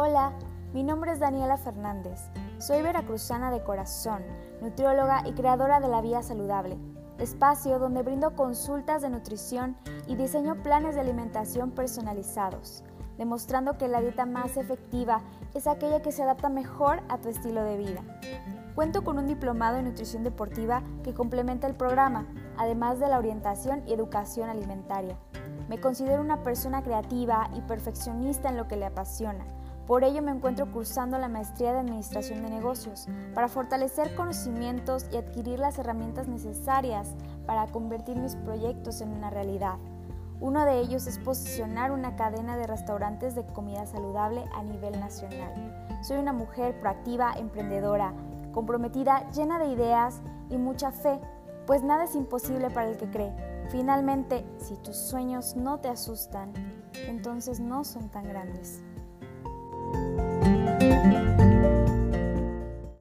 Hola, mi nombre es Daniela Fernández. Soy veracruzana de corazón, nutrióloga y creadora de La Vía Saludable, espacio donde brindo consultas de nutrición y diseño planes de alimentación personalizados, demostrando que la dieta más efectiva es aquella que se adapta mejor a tu estilo de vida. Cuento con un diplomado en nutrición deportiva que complementa el programa, además de la orientación y educación alimentaria. Me considero una persona creativa y perfeccionista en lo que le apasiona por ello me encuentro cursando la maestría de Administración de Negocios para fortalecer conocimientos y adquirir las herramientas necesarias para convertir mis proyectos en una realidad. Uno de ellos es posicionar una cadena de restaurantes de comida saludable a nivel nacional. Soy una mujer proactiva, emprendedora, comprometida, llena de ideas y mucha fe, pues nada es imposible para el que cree. Finalmente, si tus sueños no te asustan, entonces no son tan grandes.